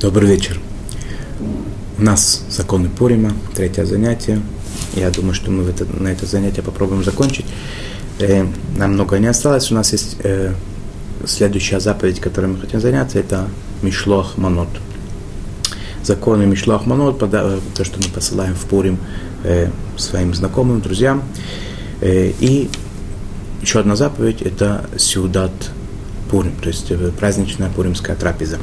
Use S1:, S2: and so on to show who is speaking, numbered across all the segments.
S1: Добрый вечер. У нас законы Пурима, третье занятие. Я думаю, что мы это, на это занятие попробуем закончить. Э, нам много не осталось. У нас есть э, следующая заповедь, которой мы хотим заняться, это Мишлох Манот. Законы Мишлох Манот, э, то, что мы посылаем в Пурим э, своим знакомым, друзьям. Э, и еще одна заповедь – это Сюдат Пурим, то есть э, праздничная пуримская трапеза.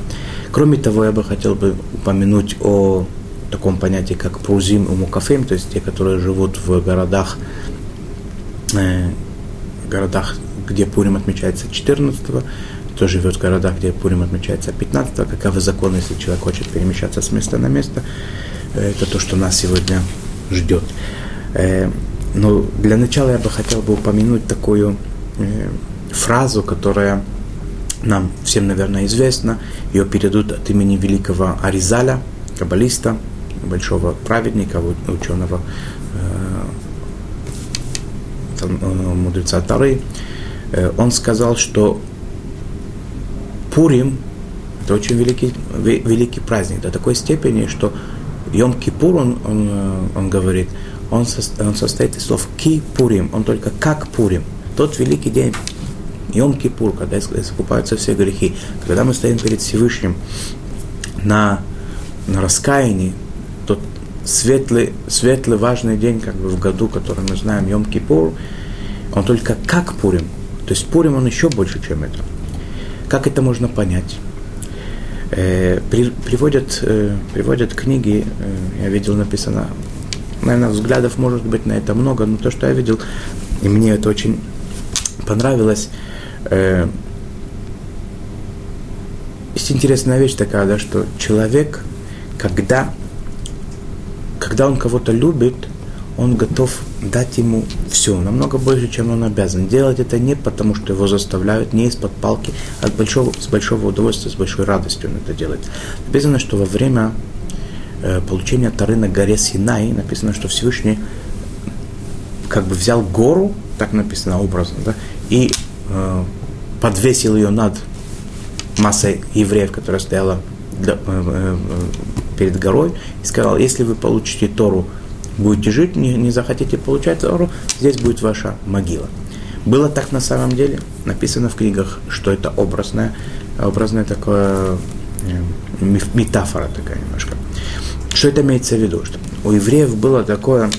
S1: Кроме того, я бы хотел бы упомянуть о таком понятии, как прузим и мукафим, то есть те, которые живут в городах, э, городах, где Пурим отмечается 14 кто живет в городах, где Пурим отмечается 15 каковы законы, если человек хочет перемещаться с места на место. Э, это то, что нас сегодня ждет. Э, но для начала я бы хотел бы упомянуть такую э, фразу, которая нам всем, наверное, известно. Ее передают от имени великого Аризаля, каббалиста, большого праведника, ученого, э, э, мудреца Тары. Э, он сказал, что Пурим – это очень великий, великий праздник до такой степени, что Йом-Кипур, он, он, он говорит, он, он состоит из слов «ки-пурим», он только «как пурим». Тот великий день Йом-Кипур, когда искупаются все грехи, когда мы стоим перед Всевышним на, на раскаянии, тот светлый, светлый, важный день как бы в году, который мы знаем, Йом-Кипур, он только как Пурим. То есть Пурим он еще больше, чем это. Как это можно понять? Э, при, приводят, э, приводят книги, э, я видел написано, наверное, взглядов может быть на это много, но то, что я видел, и мне это очень понравилось, э, есть интересная вещь такая, да, что человек, когда, когда он кого-то любит, он готов дать ему все, намного больше, чем он обязан. Делать это не потому, что его заставляют, не из-под палки, а большого, с большого удовольствия, с большой радостью он это делает. Написано, что во время э, получения Тары на горе Синай, написано, что Всевышний как бы взял гору, так написано образно, да, и э, подвесил ее над массой евреев, которая стояла э, э, перед горой, и сказал, если вы получите Тору, будете жить, не, не захотите получать Тору, здесь будет ваша могила. Было так на самом деле, написано в книгах, что это образная, образная такая метафора такая немножко. Что это имеется в виду? Что у евреев было такое,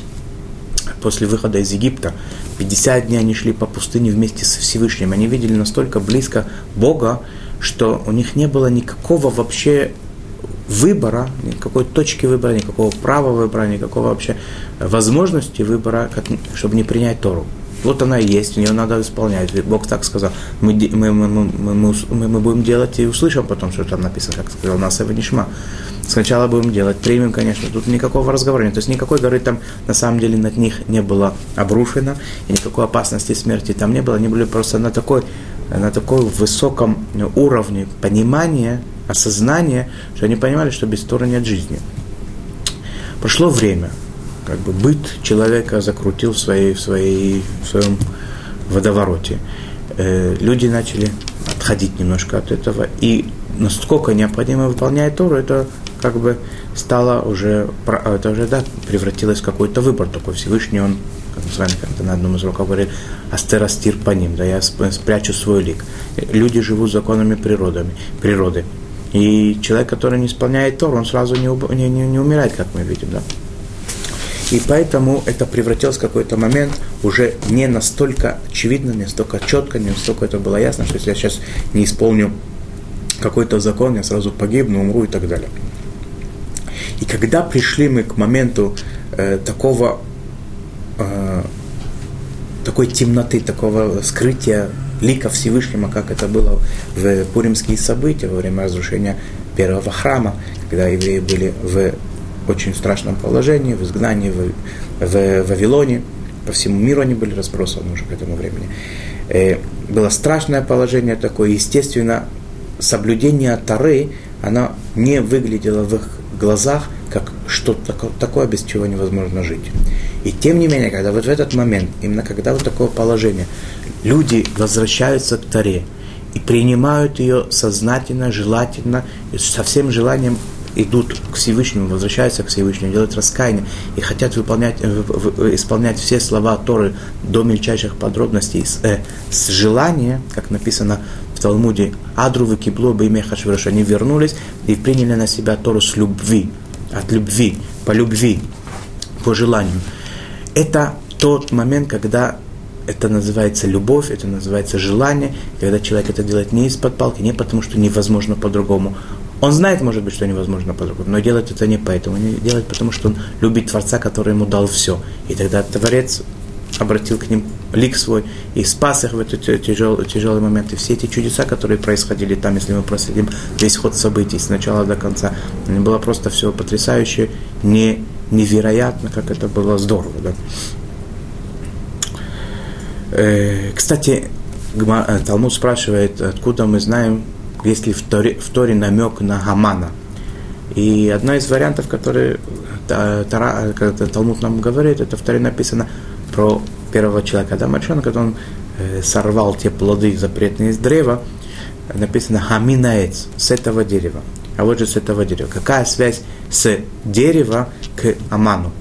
S1: после выхода из Египта, 50 дней они шли по пустыне вместе со Всевышним. Они видели настолько близко Бога, что у них не было никакого вообще выбора, никакой точки выбора, никакого права выбора, никакого вообще возможности выбора, как, чтобы не принять Тору. Вот она и есть, ее надо исполнять. Бог так сказал. Мы, мы, мы, мы, мы, мы будем делать и услышим потом, что там написано, как сказал нас Нишма. Сначала будем делать, примем, конечно, тут никакого разговора нет. То есть никакой горы там на самом деле над них не было обрушено, и никакой опасности смерти там не было. Они были просто на такой, на такой высоком уровне понимания, осознания, что они понимали, что без Тора нет жизни. Прошло время, как бы быт человека закрутил в, своей, в, своей, в своем водовороте. Э, люди начали отходить немножко от этого, и насколько необходимо выполнять Тору, это как бы стало уже, это уже, да, превратилось в какой-то выбор такой Всевышний, он, как мы с вами как-то на одном из уроков говорили, астерастир по ним, да, я спрячу свой лик. Люди живут законами природами, природы. И человек, который не исполняет Тор, он сразу не, не, не, не умирает, как мы видим, да. И поэтому это превратилось в какой-то момент уже не настолько очевидно, не настолько четко, не настолько это было ясно, что если я сейчас не исполню какой-то закон, я сразу погибну, умру и так далее. И когда пришли мы к моменту э, такого, э, такой темноты, такого скрытия лика Всевышнего, как это было в пуримские события во время разрушения первого храма, когда евреи были в очень страшном положении, в изгнании в, в Вавилоне, по всему миру они были разбросаны уже к этому времени. Э, было страшное положение такое, естественно, соблюдение Тары, оно не выглядело в их глазах как что-то такое, без чего невозможно жить. И тем не менее, когда вот в этот момент, именно когда вот такое положение, люди возвращаются к Таре, и принимают ее сознательно, желательно, со всем желанием идут к Всевышнему, возвращаются к Всевышнему, делают раскаяние и хотят выполнять, исполнять все слова Торы до мельчайших подробностей с, э, с желания, как написано в Талмуде, Адру кибло бы имя Хашвирош, они вернулись и приняли на себя Тору с любви, от любви, по любви, по желанию. Это тот момент, когда это называется любовь, это называется желание, когда человек это делает не из-под палки, не потому что невозможно по-другому, он знает, может быть, что невозможно по-другому, но делает это не поэтому, не делает, потому что он любит Творца, который ему дал все. И тогда Творец обратил к ним лик свой и спас их в этот тяжелый, тяжелый момент. И все эти чудеса, которые происходили там, если мы проследим весь ход событий с начала до конца, было просто все потрясающе, не, невероятно, как это было здорово. Да? Э, кстати, э, Талмуд спрашивает, откуда мы знаем, есть ли в Торе, в Торе намек на Гамана. И одна из вариантов, которые Тара, когда Талмуд нам говорит, это в Торе написано про первого человека Адама Ришона, когда он э, сорвал те плоды запретные из древа, написано Хаминаец, с этого дерева. А вот же с этого дерева. Какая связь с дерева к Аману?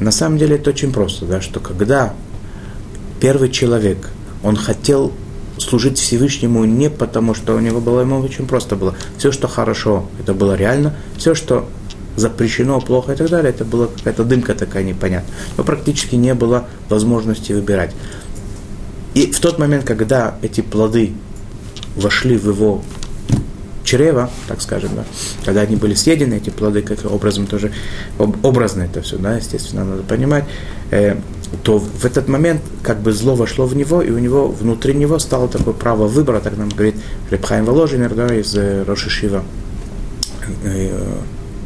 S1: На самом деле это очень просто, да, что когда первый человек, он хотел служить Всевышнему не потому, что у него было ему очень просто было. Все, что хорошо, это было реально. Все, что запрещено, плохо и так далее, это была какая-то дымка такая непонятная. Но практически не было возможности выбирать. И в тот момент, когда эти плоды вошли в его чрева, так скажем, да, когда они были съедены, эти плоды, как образом тоже, образно это все, да, естественно, надо понимать, э, то в этот момент как бы зло вошло в него, и у него внутри него стало такое право выбора, так нам говорит Репхайм Воложинер, да, из э, Роши Шива, э,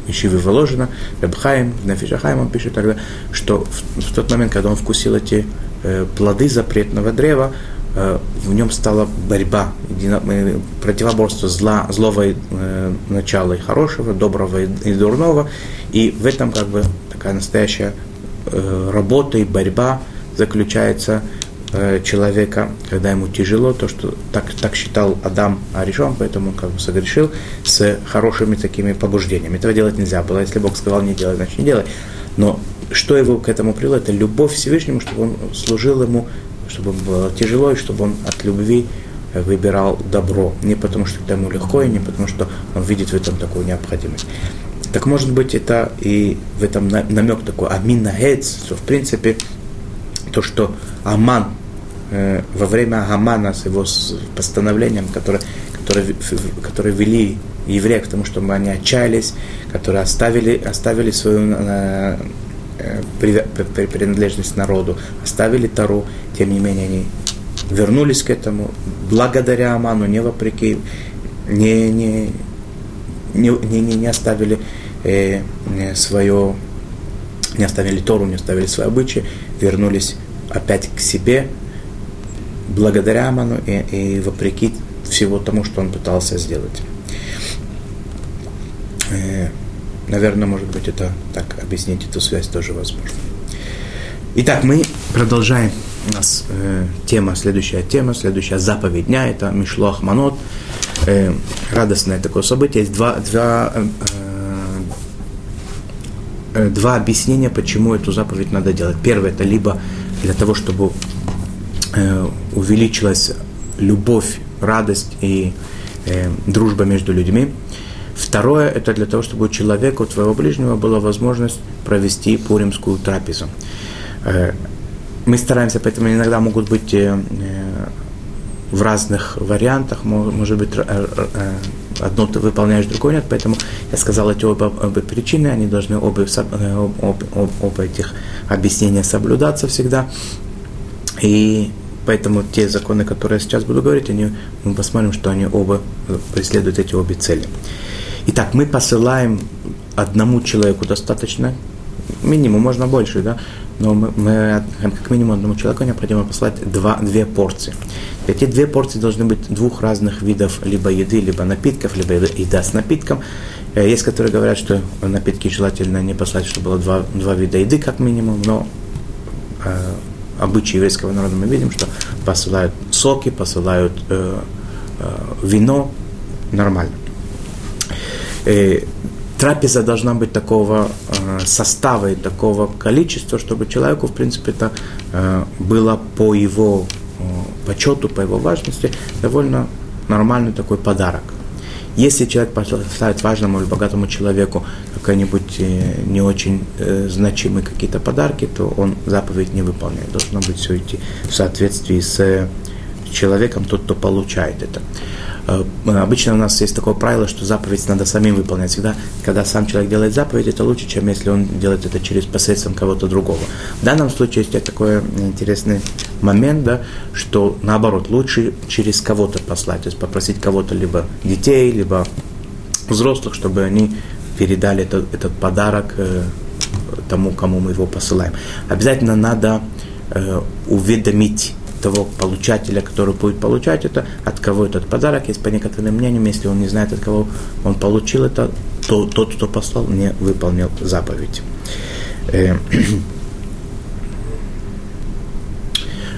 S1: Ишивы Воложина, Репхайм, в Нефишахайм он пишет тогда, что в, в тот момент, когда он вкусил эти э, плоды запретного древа, э, в нем стала борьба, э, противоборство зла, злого э, начала и хорошего, доброго и, и дурного, и в этом как бы такая настоящая Э, работа и борьба заключается э, человека, когда ему тяжело, то, что так, так считал Адам Аришон, поэтому он как бы согрешил с хорошими такими побуждениями. Этого делать нельзя было. Если Бог сказал не делай, значит не делай. Но что его к этому привело? Это любовь к Всевышнему, чтобы он служил ему, чтобы было тяжело, и чтобы он от любви выбирал добро. Не потому, что это ему легко, и не потому, что он видит в этом такую необходимость. Так может быть это и в этом намек такой Амин Нагец, что в принципе то, что Аман э, во время Амана с его постановлением, которое, которое, которое вели евреев к тому, чтобы они отчаялись, которые оставили, оставили свою э, э принадлежность народу, оставили Тару, тем не менее они вернулись к этому благодаря Аману, не вопреки, не, не, не, не, не оставили э, свое, не оставили Тору, не оставили свои обычаи, вернулись опять к себе, благодаря Аману и, и вопреки всего тому, что он пытался сделать. Э, наверное, может быть, это так объяснить эту связь тоже возможно. Итак, мы продолжаем. У нас э, тема, следующая тема, следующая заповедь дня, это Мишлох Манот. Э, радостное такое событие. Есть два, два э, Э, два объяснения, почему эту заповедь надо делать. Первое, это либо для того, чтобы э, увеличилась любовь, радость и э, дружба между людьми. Второе, это для того, чтобы у человека, у твоего ближнего была возможность провести пуримскую трапезу. Э, мы стараемся, поэтому иногда могут быть э, э в разных вариантах, может быть, одно ты выполняешь, другое нет, поэтому я сказал эти оба, оба причины, они должны оба, оба, оба, оба этих объяснения соблюдаться всегда. И поэтому те законы, которые я сейчас буду говорить, они, мы посмотрим, что они оба преследуют эти обе цели. Итак, мы посылаем одному человеку достаточно, минимум, можно больше, да, но мы, мы как минимум одному человеку необходимо послать два, две порции. Эти две порции должны быть двух разных видов либо еды, либо напитков, либо еда с напитком. Э, есть, которые говорят, что напитки желательно не послать, чтобы было два, два вида еды как минимум, но э, обычаи еврейского народа мы видим, что посылают соки, посылают э, вино, нормально. Трапеза должна быть такого состава и такого количества, чтобы человеку, в принципе, это было по его почету, по его важности довольно нормальный такой подарок. Если человек поставит важному или богатому человеку какие-нибудь э, не очень э, значимые какие-то подарки, то он заповедь не выполняет. Должно быть все идти в соответствии с человеком, тот, кто получает это. Э, обычно у нас есть такое правило, что заповедь надо самим выполнять. Всегда, когда сам человек делает заповедь, это лучше, чем если он делает это через посредством кого-то другого. В данном случае есть такой интересный момент, да, что наоборот, лучше через кого-то послать, то есть попросить кого-то, либо детей, либо взрослых, чтобы они передали этот, этот подарок э, тому, кому мы его посылаем. Обязательно надо э, уведомить того получателя, который будет получать это, от кого этот подарок. Есть по некоторым мнениям, если он не знает, от кого он получил это, то тот, кто послал, не выполнил заповедь. Э,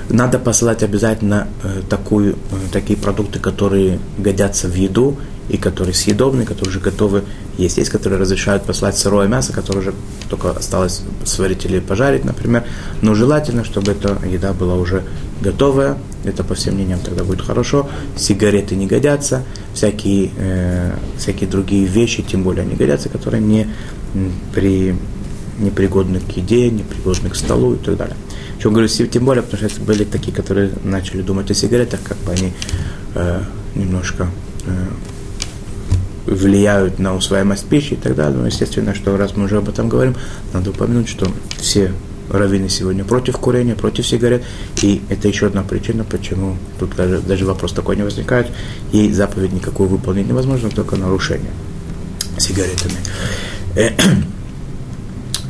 S1: надо посылать обязательно э, такую, э, такие продукты, которые годятся в еду и которые съедобны, которые уже готовы есть. Есть, которые разрешают послать сырое мясо, которое уже только осталось сварить или пожарить, например. Но желательно, чтобы эта еда была уже готовая. Это, по всем мнениям, тогда будет хорошо. Сигареты не годятся. Всякие, э, всякие другие вещи, тем более, не годятся, которые не, при, не пригодны к еде, не пригодны к столу и так далее. Чем говорю, тем более, потому что были такие, которые начали думать о сигаретах, как бы они э, немножко э, влияют на усвояемость пищи и так далее. Но естественно, что раз мы уже об этом говорим, надо упомянуть, что все раввины сегодня против курения, против сигарет. И это еще одна причина, почему тут даже, даже вопрос такой не возникает. И заповедь никакую выполнить невозможно, только нарушение сигаретами. Э,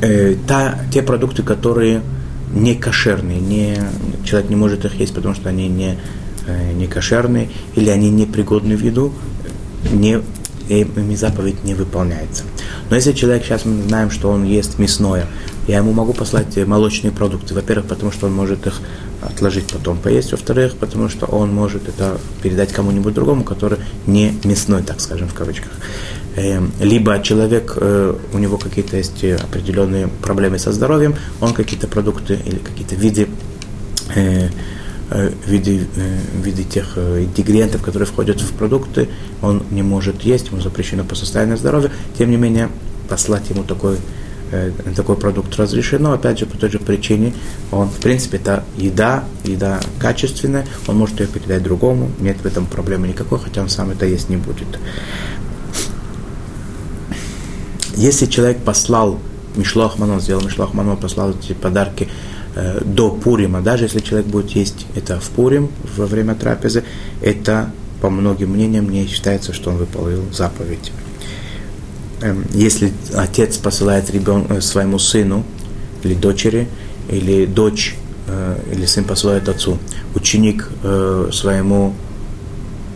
S1: э, та, те продукты, которые не кошерные, не, человек не может их есть, потому что они не, э, не кошерные, или они не пригодны в еду, не ими заповедь не выполняется. Но если человек, сейчас мы знаем, что он ест мясное, я ему могу послать молочные продукты. Во-первых, потому что он может их отложить потом поесть. Во-вторых, потому что он может это передать кому-нибудь другому, который не мясной, так скажем, в кавычках. Эм, либо человек, э, у него какие-то есть определенные проблемы со здоровьем, он какие-то продукты или какие-то виды э, Э, виде, э, виде тех э, ингредиентов, которые входят в продукты, он не может есть, ему запрещено по состоянию здоровья. Тем не менее, послать ему такой, такой продукт разрешено, опять же, по той же причине, он, в принципе, это еда, еда качественная, он может ее передать другому, нет в этом проблемы никакой, хотя он сам это есть не будет. Если человек послал Мишлох Манон, сделал Мишлох Манон, послал эти подарки Э, до Пурима, даже если человек будет есть это в Пурим во время трапезы, это, по многим мнениям, не считается, что он выполнил заповедь. Эм, если отец посылает ребен, э, своему сыну или дочери, или дочь э, или сын посылает отцу, ученик своему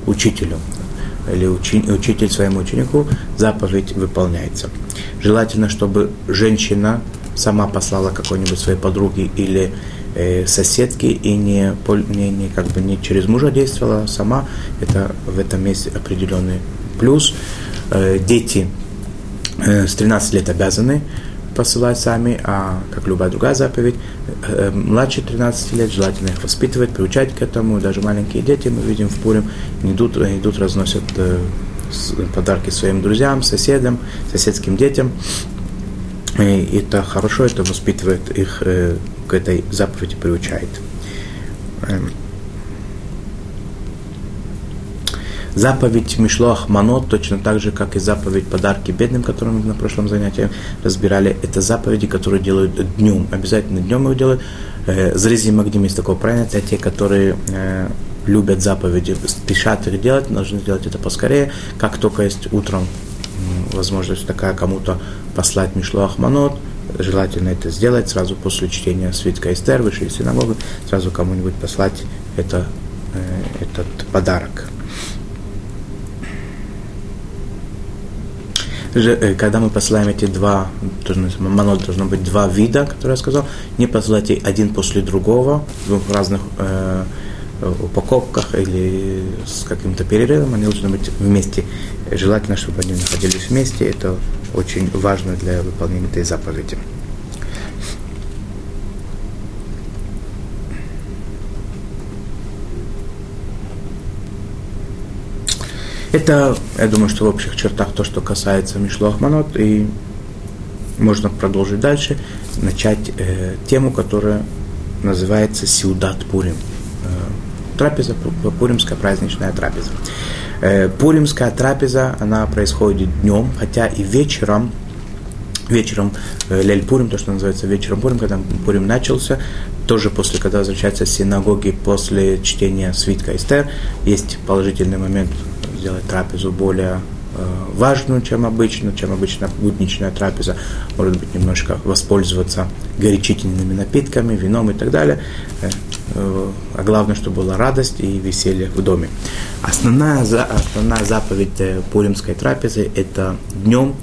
S1: учителю, или учитель своему ученику, заповедь выполняется. Желательно, чтобы женщина сама послала какой-нибудь своей подруге или э, соседке и не, не, не, как бы не через мужа действовала сама, это в этом есть определенный плюс. Э, дети э, с 13 лет обязаны посылать сами, а как любая другая заповедь, э, младше 13 лет желательно их воспитывать, приучать к этому. Даже маленькие дети, мы видим в Пурим, идут, идут разносят э, подарки своим друзьям, соседям, соседским детям. И это хорошо, это воспитывает их э, к этой заповеди, приучает. Эм. Заповедь Мишлох Манот, точно так же, как и заповедь подарки бедным, которую мы на прошлом занятии разбирали, это заповеди, которые делают днем. Обязательно днем их делают. Э, Зризи Магдим есть такое понятие, те, которые э, любят заповеди, спешат их делать, должны сделать это поскорее. Как только есть утром возможность такая кому-то послать Мишлуах Манот, желательно это сделать сразу после чтения свитка Эстер, из синагогы, сразу кому-нибудь послать это, э, этот подарок. Э, когда мы посылаем эти два, манот должно быть два вида, которые я сказал, не посылайте один после другого, двух разных э, упаковках или с каким-то перерывом, они должны быть вместе. Желательно, чтобы они находились вместе. Это очень важно для выполнения этой заповеди. Это, я думаю, что в общих чертах то, что касается Мишлохманот, и можно продолжить дальше, начать э, тему, которая называется Сиудат Пурим. Трапеза, пуримская праздничная трапеза. Э, пуримская трапеза, она происходит днем, хотя и вечером, вечером э, Лель Пурим, то, что называется вечером Пурим, когда Пурим начался, тоже после, когда возвращается с синагоги, после чтения свитка Эстер, есть положительный момент сделать трапезу более э, важную, чем обычно, чем обычно будничная трапеза, может быть, немножко воспользоваться горячительными напитками, вином и так далее. Э, э, а главное, чтобы была радость и веселье в доме. Основная, основная заповедь пуримской трапезы – это днем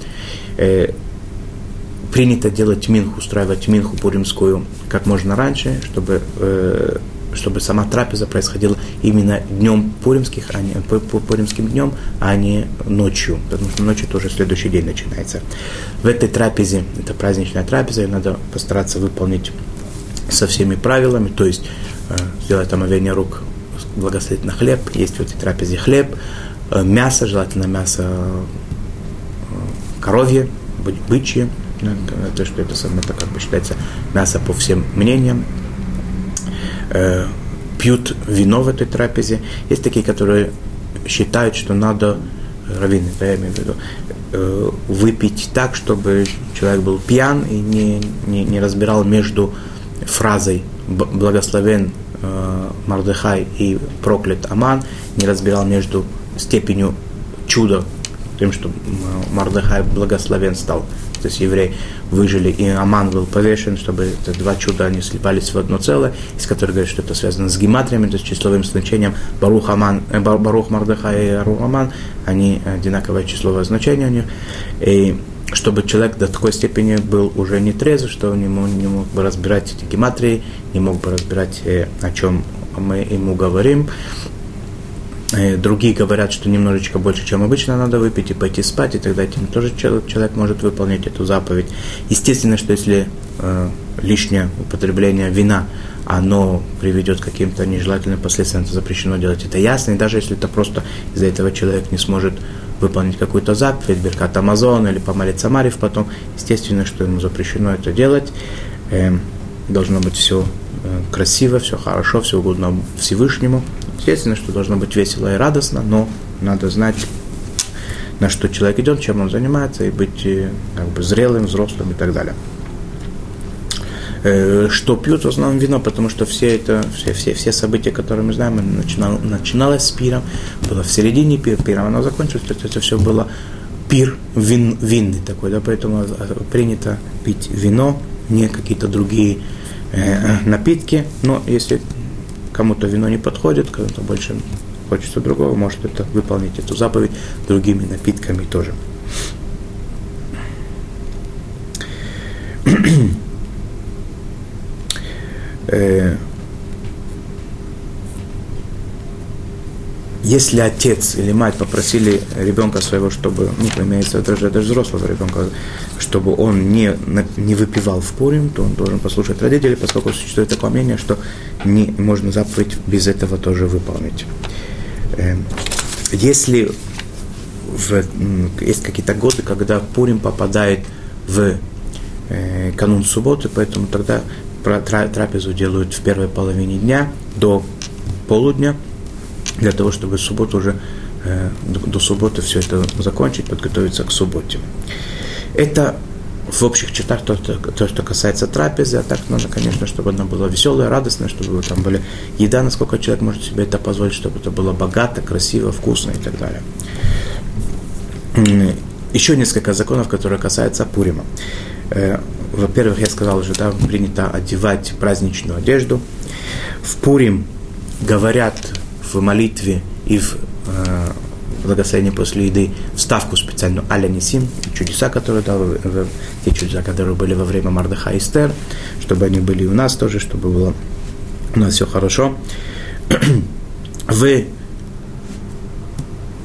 S1: принято делать минху, устраивать минху пуримскую как можно раньше, чтобы чтобы сама трапеза происходила именно днем пуримских, а не, пуримским днем, а не ночью, потому что ночью тоже следующий день начинается. В этой трапезе, это праздничная трапеза, ее надо постараться выполнить со всеми правилами, то есть э, сделать омовение рук, благословить на хлеб, есть в этой трапезе хлеб, э, мясо, желательно мясо э, коровье, бычье, то, что это, это как бы считается мясо по всем мнениям, э, пьют вино в этой трапезе. Есть такие, которые считают, что надо, раввины, да, я имею в виду, э, выпить так, чтобы человек был пьян и не, не, не разбирал между фразой «благословен э, Мардыхай» и «проклят Аман», не разбирал между степенью чуда, тем, что Мардыхай благословен стал то есть евреи выжили, и Аман был повешен, чтобы это два чуда они слепались в одно целое, из которых говорят, что это связано с гематриями, то есть числовым значением Барух, Аман, э, Барух Мардыха и Арух Аман, они одинаковое числовое значение у них. И чтобы человек до такой степени был уже не трезв, что он не мог, не мог бы разбирать эти гематрии, не мог бы разбирать, э, о чем мы ему говорим. Э, другие говорят, что немножечко больше, чем обычно, надо выпить и пойти спать, и тогда этим тоже человек может выполнить эту заповедь. Естественно, что если э, лишнее употребление вина, оно приведет к каким-то нежелательным последствиям, то запрещено делать это ясно, и даже если это просто из-за этого человек не сможет выполнить какую-то заповедь, Беркат Амазон или помолиться Марив потом, естественно, что ему запрещено это делать. Э, должно быть все э, красиво, все хорошо, все угодно Всевышнему. Естественно, что должно быть весело и радостно, но надо знать, на что человек идет, чем он занимается, и быть э, как бы зрелым, взрослым и так далее. Э, что пьют в основном вино, потому что все это, все, все, все события, которые мы знаем, начинал, начиналось с пиром, было в середине пир, пиром оно закончилось, то есть это все было пир вин, винный такой, да, поэтому принято пить вино, не какие-то другие э, напитки, но если кому-то вино не подходит, кому-то больше хочется другого, может это выполнить эту заповедь другими напитками тоже. Э, если отец или мать попросили ребенка своего, чтобы, ну, имеется даже, даже взрослого ребенка, чтобы он не, не выпивал в Пурим, то он должен послушать родителей, поскольку существует такое мнение, что не можно заповедь без этого тоже выполнить. Эм, если в, есть какие-то годы, когда Пурим попадает в э, канун субботы, поэтому тогда трапезу делают в первой половине дня до полудня – для того, чтобы субботу уже, э, до, субботы все это закончить, подготовиться к субботе. Это в общих чертах то, то, то, что касается трапезы, а так надо, конечно, чтобы она была веселая, радостная, чтобы там были еда, насколько человек может себе это позволить, чтобы это было богато, красиво, вкусно и так далее. Еще несколько законов, которые касаются Пурима. Э, во-первых, я сказал уже, да, принято одевать праздничную одежду. В Пурим говорят в молитве и в э, благословении после еды вставку специальную Аля Нисим, чудеса, которые дал, в, те чудеса, которые были во время Мардаха и Эстер, чтобы они были и у нас тоже, чтобы было у нас все хорошо. вы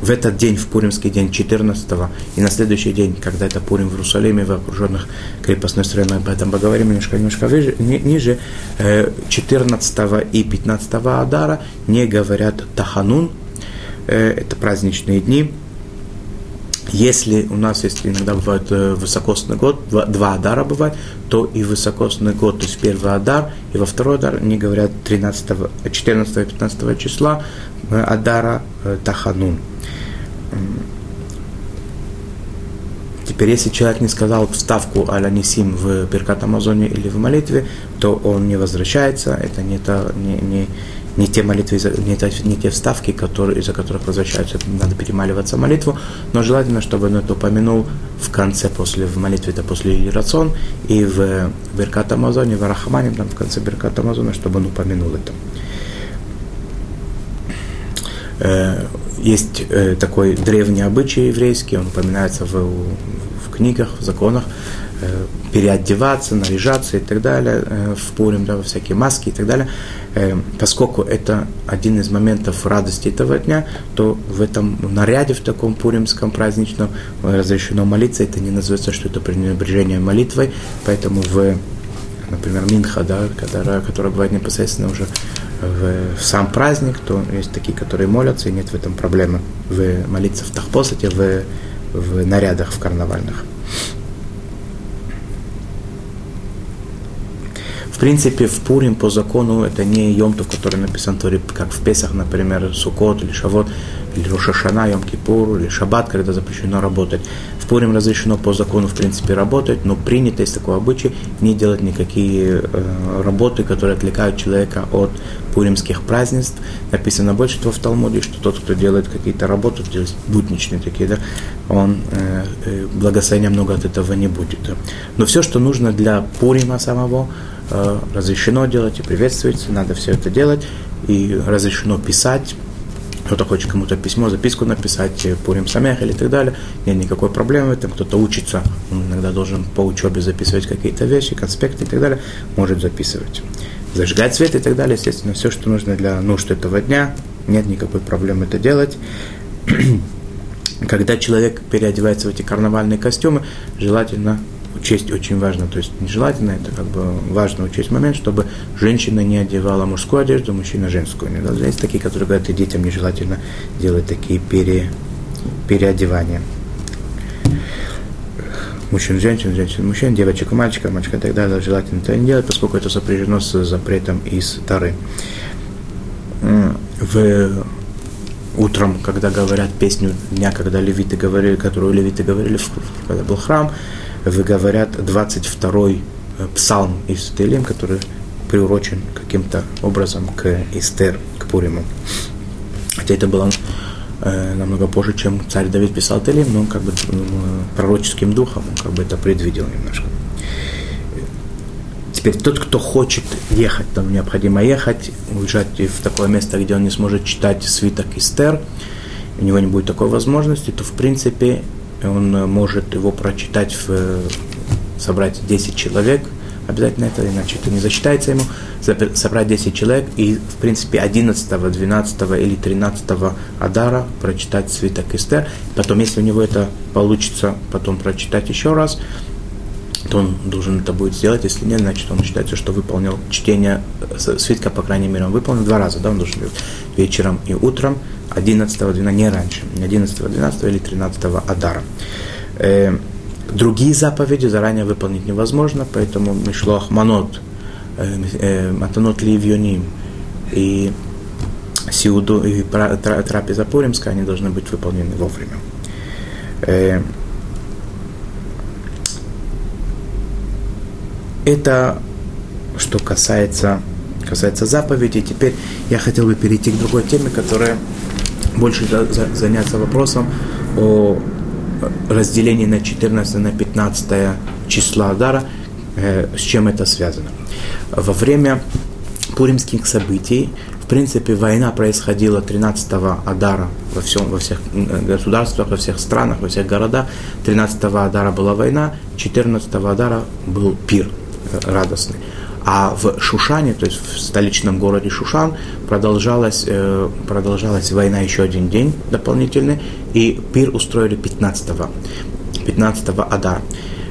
S1: в этот день, в Пуримский день 14 и на следующий день, когда это Пурим в Иерусалиме, в окруженных крепостной стороной, об этом поговорим немножко, немножко выше, ни, ниже, 14 э, и 15 Адара не говорят Таханун, э, это праздничные дни, если у нас, если иногда бывает э, высокосный год, два, два Адара бывает, то и высокосный год, то есть первый Адар и во второй Адар, не говорят 13, 14 и 15 числа Адара Таханун. Теперь, если человек не сказал вставку аля Нисим в Беркат Амазоне или в молитве, то он не возвращается. Это не, то, не, не, не те молитвы, не, те, не те вставки, которые, из-за которых возвращаются. Надо перемаливаться молитву. Но желательно, чтобы он это упомянул в конце, после, в молитве, это после Ирацон, и в Беркат Амазоне, в Арахамане, там в конце Беркат Амазона, чтобы он упомянул это. Э, есть э, такой древний обычай еврейский, он упоминается в, в книгах, в законах, э, переодеваться, наряжаться и так далее, в Пурим, да, во всякие маски и так далее. Поскольку это один из моментов радости этого дня, то в этом наряде, в таком пуримском праздничном, разрешено молиться. Это не называется, что это пренебрежение молитвой, поэтому в например, Минха, да, которая, которая бывает непосредственно уже в, сам праздник, то есть такие, которые молятся, и нет в этом проблемы в молиться в тахпосате, в, в нарядах, в карнавальных. В принципе, в Пурим по закону это не Йомтов, который написан Торе, как в Песах, например, Сукот или Шавот, или Рошашана, Йом Кипур, или Шаббат, когда запрещено работать. Пурим разрешено по закону, в принципе, работать, но принято из такого обычая не делать никакие э, работы, которые отвлекают человека от пуримских празднеств. Написано больше того в Талмуде, что тот, кто делает какие-то работы, то есть будничные такие, да, он э, э, благословения много от этого не будет. Да. Но все, что нужно для Пурима самого, э, разрешено делать и приветствуется, надо все это делать, и разрешено писать, кто-то хочет кому-то письмо, записку написать, э, Пурим Самех или так далее, нет никакой проблемы в этом, кто-то учится, он иногда должен по учебе записывать какие-то вещи, конспекты и так далее, может записывать. Зажигать свет и так далее, естественно, все, что нужно для нужд этого дня, нет никакой проблемы это делать. Когда человек переодевается в эти карнавальные костюмы, желательно учесть очень важно, то есть нежелательно, это как бы важно учесть момент, чтобы женщина не одевала мужскую одежду, мужчина женскую. Не должны. Есть такие, которые говорят, и детям нежелательно делать такие пере, переодевания. Мужчин, женщин, женщин, мужчин, девочек, мальчика, мальчика и так далее, желательно это не делать, поскольку это сопряжено с запретом из Тары. В утром, когда говорят песню дня, когда левиты говорили, которую левиты говорили, когда был храм, выговорят 22-й э, псалм из Телим, который приурочен каким-то образом к Эстер, к Пуриму. Хотя это было э, намного позже, чем царь Давид писал Телим, но он как бы э, пророческим духом, он как бы это предвидел немножко. Теперь тот, кто хочет ехать, там необходимо ехать, уезжать в такое место, где он не сможет читать свиток Эстер, у него не будет такой возможности, то в принципе он э, может его прочитать, в, собрать 10 человек, обязательно это, иначе это не засчитается ему, собрать 10 человек и, в принципе, 11, 12 или 13 Адара прочитать свиток Эстер. Потом, если у него это получится, потом прочитать еще раз, то он должен это будет сделать. Если нет, значит, он считается, что выполнил чтение э, свитка, по крайней мере, он выполнил два раза, да, он должен делать вечером и утром, 11, 12, не раньше, 11, 12 или 13 Адара. Э, другие заповеди заранее выполнить невозможно, поэтому Мишлох Манот, э, э, Матанот Ливьоним и Сиуду и трапеза Пуримская, они должны быть выполнены вовремя. Это что касается, касается заповедей. Теперь я хотел бы перейти к другой теме, которая больше заняться вопросом о разделении на 14 на 15 числа Адара, э, с чем это связано. Во время пуримских событий, в принципе, война происходила 13 Адара во, всем, во всех государствах, во всех странах, во всех городах. 13 Адара была война, 14 Адара был пир э, радостный. А в Шушане, то есть в столичном городе Шушан, продолжалась, э, продолжалась война еще один день дополнительный, и пир устроили 15-го, 15 Адар.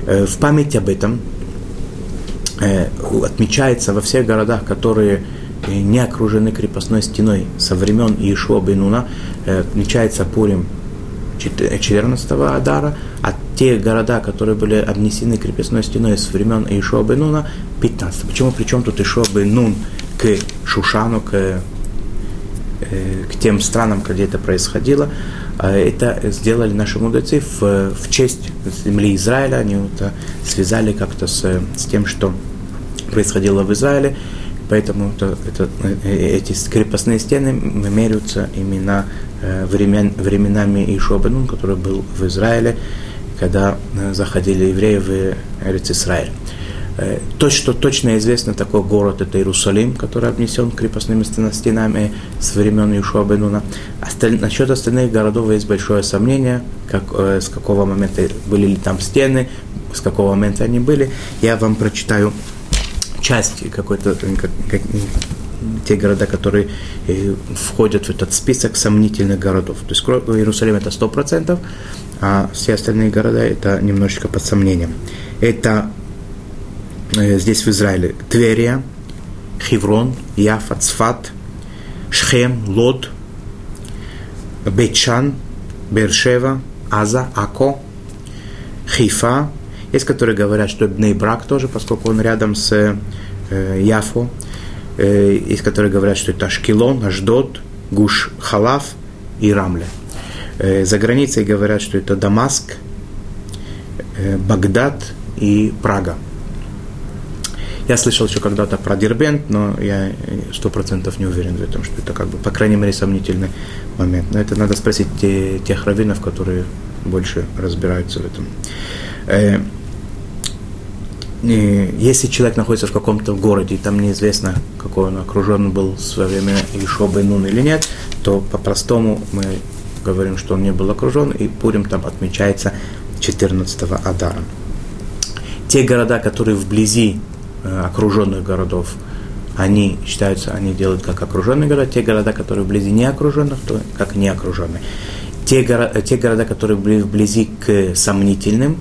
S1: Э, в память об этом э, отмечается во всех городах, которые не окружены крепостной стеной со времен Иешуа Бенуна, отмечается Пурим 14 Адара, а те города, которые были обнесены крепостной стеной с времен Ишуа Бенуна, 15. Почему? Причем тут Ишуа Бенун к Шушану, к, э, к тем странам, где это происходило. А это сделали наши мудрецы в, в честь земли Израиля. Они это связали как-то с, с тем, что происходило в Израиле. Поэтому это, это, э, эти крепостные стены меряются именно э, времен, временами Ишуа Бенун, который был в Израиле когда э, заходили евреи в Эрец Израиль. Э, то, что точно известно, такой город, это Иерусалим, который обнесен крепостными стенами с времен Ишуа Бенуна. Осталь... Насчет остальных городов есть большое сомнение, как, э, с какого момента были ли там стены, с какого момента они были. Я вам прочитаю часть какой-то, как, как, те города, которые э, входят в этот список сомнительных городов. То есть Иерусалим это 100%, а все остальные города это немножечко под сомнением. Это э, здесь в Израиле Тверия, Хеврон, Яфа, Цфат, Шхем, Лод, Бетшан, Бершева, Аза, Ако, Хейфа. Есть, которые говорят, что Бнейбрак тоже, поскольку он рядом с э, Э, есть, которые говорят, что это Ашкелон, Аждот, Гуш Халав и Рамля. Э, за границей говорят, что это Дамаск, э, Багдад и Прага. Я слышал еще когда-то про Дербент, но я сто процентов не уверен в этом, что это как бы, по крайней мере, сомнительный момент. Но это надо спросить те, тех раввинов, которые больше разбираются в этом. Э, если человек находится в каком-то городе, и там неизвестно, какой он окружен был в свое время Ишо Нун или нет, то по-простому мы говорим, что он не был окружен, и Пурим там отмечается 14 Адара. Те города, которые вблизи э, окруженных городов, они считаются, они делают как окруженные города, те города, которые вблизи не окруженных, то как не окруженные. Те, горо, те города, которые вблизи к сомнительным,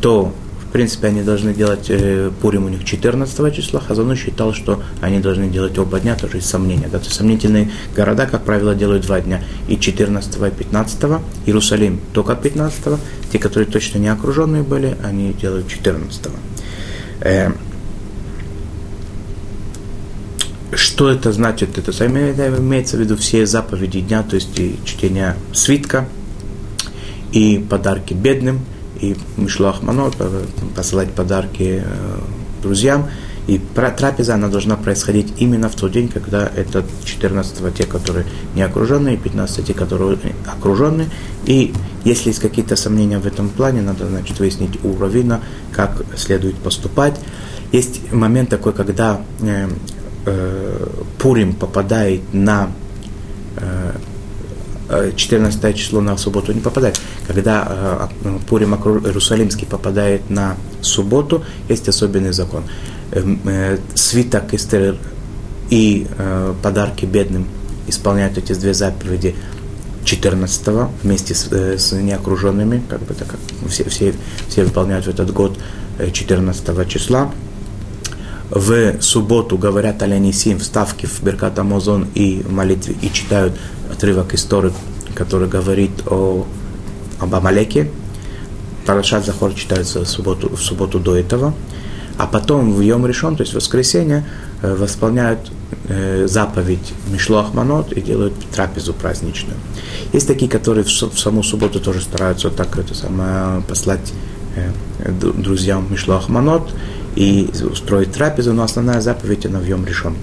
S1: то в принципе, они должны делать э, Пурим у них 14 числа. Хазану считал, что они должны делать оба дня, тоже из сомнения. Да? То есть сомнительные города, как правило, делают два дня. И 14 и 15 Иерусалим только 15 Те, которые точно не окруженные были, они делают 14 э, что это значит? Это имеется в виду все заповеди дня, то есть и чтение свитка, и подарки бедным, и Мишлах Манот, э, посылать подарки э, друзьям. И трапеза, она должна происходить именно в тот день, когда это 14 те, которые не окруженные, и 15 те, которые окруженные. И если есть какие-то сомнения в этом плане, надо, значит, выяснить у Равина, как следует поступать. Есть момент такой, когда э, э, Пурим попадает на э, 14 э, число на субботу не попадает. Когда э, Пурим Иерусалимский попадает на субботу, есть особенный закон. Эм, э, свиток Эстер и подарки бедным исполняют эти две заповеди 14 вместе с, с неокруженными, как бы так все, все, все выполняют в этот год 14 числа. В субботу говорят Алянисим вставки в Беркат Амазон и молитве и читают отрывок истории, который говорит о, об Амалеке. Парашат Захор читается в субботу, в субботу до этого. А потом в Йом Решон, то есть в воскресенье, э, восполняют э, заповедь Мишлох Манот и делают трапезу праздничную. Есть такие, которые в, в саму субботу тоже стараются вот так это самое, послать э, друзьям Мишлох Манот и устроить трапезу, но основная заповедь она в Йом Решон.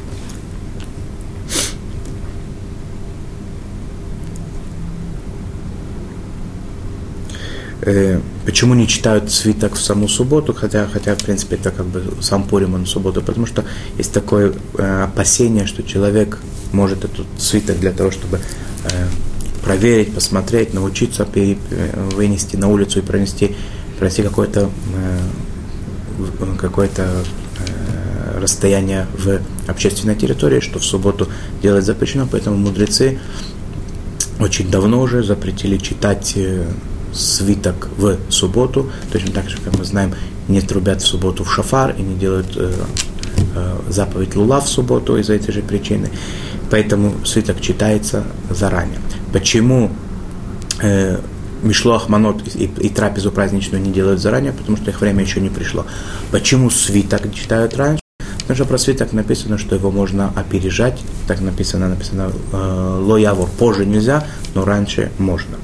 S1: Э, почему не читают свиток в саму субботу, хотя, хотя в принципе, это как бы сам Пурим он субботу, потому что есть такое э, опасение, что человек может этот свиток для того, чтобы э, проверить, посмотреть, научиться э, вынести на улицу и пронести, пронести какой-то э, какой-то расстояние в общественной территории, что в субботу делать запрещено, поэтому мудрецы очень давно уже запретили читать свиток в субботу, точно так же, как мы знаем, не трубят в субботу в шафар и не делают э, э, заповедь лула в субботу из-за этой же причины. Поэтому свиток читается заранее. Почему э, Мишлох Манот и, и трапезу праздничную не делают заранее, потому что их время еще не пришло. Почему свиток читают раньше? Потому что про свиток написано, что его можно опережать. Так написано, написано э, лоявор. Позже нельзя, но раньше можно.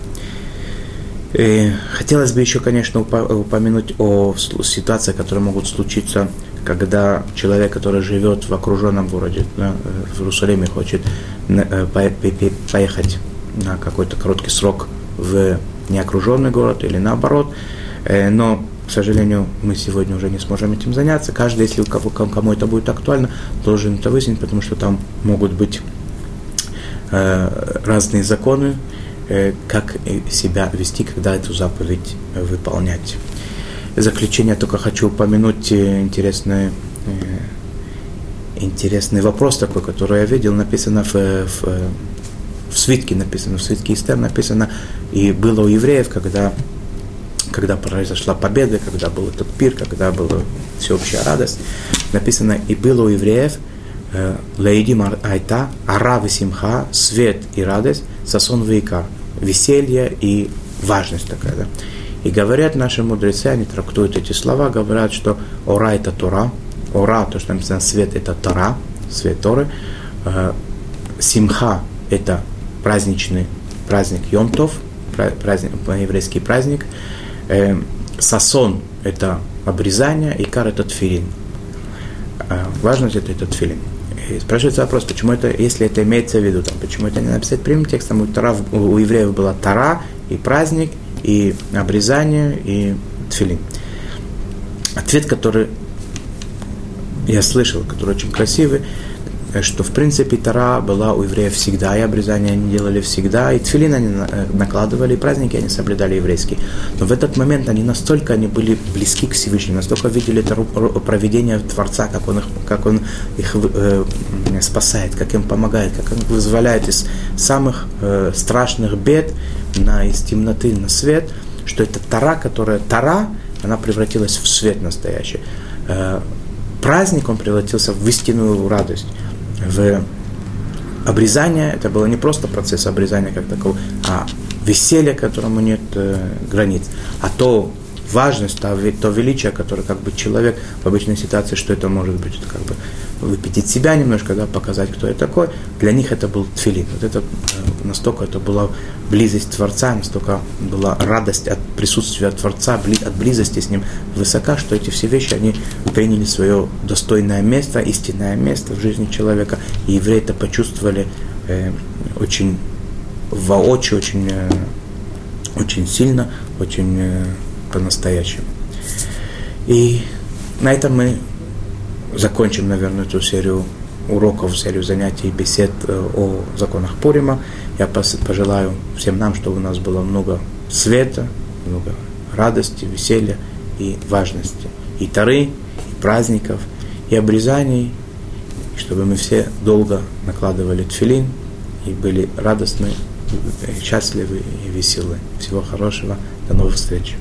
S1: И хотелось бы еще, конечно, упомянуть о ситуациях, которые могут случиться, когда человек, который живет в окруженном городе, да, в Иерусалиме, хочет э, поехать на какой-то короткий срок в неокруженный город или наоборот, э, но к сожалению, мы сегодня уже не сможем этим заняться. Каждый, если кому, это будет актуально, должен это выяснить, потому что там могут быть э, разные законы, Э, как себя вести, когда эту заповедь выполнять. В заключение только хочу упомянуть э, интересный, э, интересный вопрос такой, который я видел, написано в, в, в свитке, написано в свитке Истер, написано, и было у евреев, когда, когда произошла победа, когда был этот пир, когда была всеобщая радость, написано, и было у евреев, Лаидим Айта, Ара Симха, свет и радость, Сасон Вейка, веселье и важность такая. Да? И говорят наши мудрецы, они трактуют эти слова, говорят, что ора это Тора, ора, то, что написано свет, это Тора, свет Торы, э, симха это праздничный праздник Йомтов, праздник, еврейский праздник, э, сасон это обрезание, икар это тфилин. Э, важность это, это тфилин. И спрашивается вопрос, почему это, если это имеется в виду, там, почему это не написать прямым текстом, у, тара, у евреев была тара, и праздник, и обрезание, и тфилин. Ответ, который я слышал, который очень красивый, что в принципе Тара была у евреев всегда, и обрезание они делали всегда, и тфилин они э, накладывали, и праздники они соблюдали еврейские. Но в этот момент они настолько они были близки к Всевышнему, настолько видели это проведение Творца, как он их, как он их э, спасает, как им помогает, как он вызволяет из самых э, страшных бед на, из темноты на свет, что это Тара, которая Тара, она превратилась в свет настоящий. Э, праздник, он превратился в истинную радость в обрезание, это было не просто процесс обрезания как такого, а веселье, которому нет э, границ, а то важность, то величие, которое как бы человек в обычной ситуации, что это может быть, это как бы выпятить себя немножко, да, показать, кто я такой. Для них это был тфилин. Вот это э, настолько это была близость Творца, настолько была радость от присутствия Творца, от близости с Ним высока, что эти все вещи, они приняли свое достойное место, истинное место в жизни человека. И евреи это почувствовали э, очень воочию, очень, э, очень сильно, очень э, по-настоящему. И на этом мы закончим, наверное, эту серию уроков, серию занятий, бесед э, о законах Пурима. Я пожелаю всем нам, чтобы у нас было много света, много радости, веселья и важности. И тары, и праздников, и обрезаний, чтобы мы все долго накладывали тфилин и были радостны, счастливы и веселы. Всего хорошего. До новых встреч.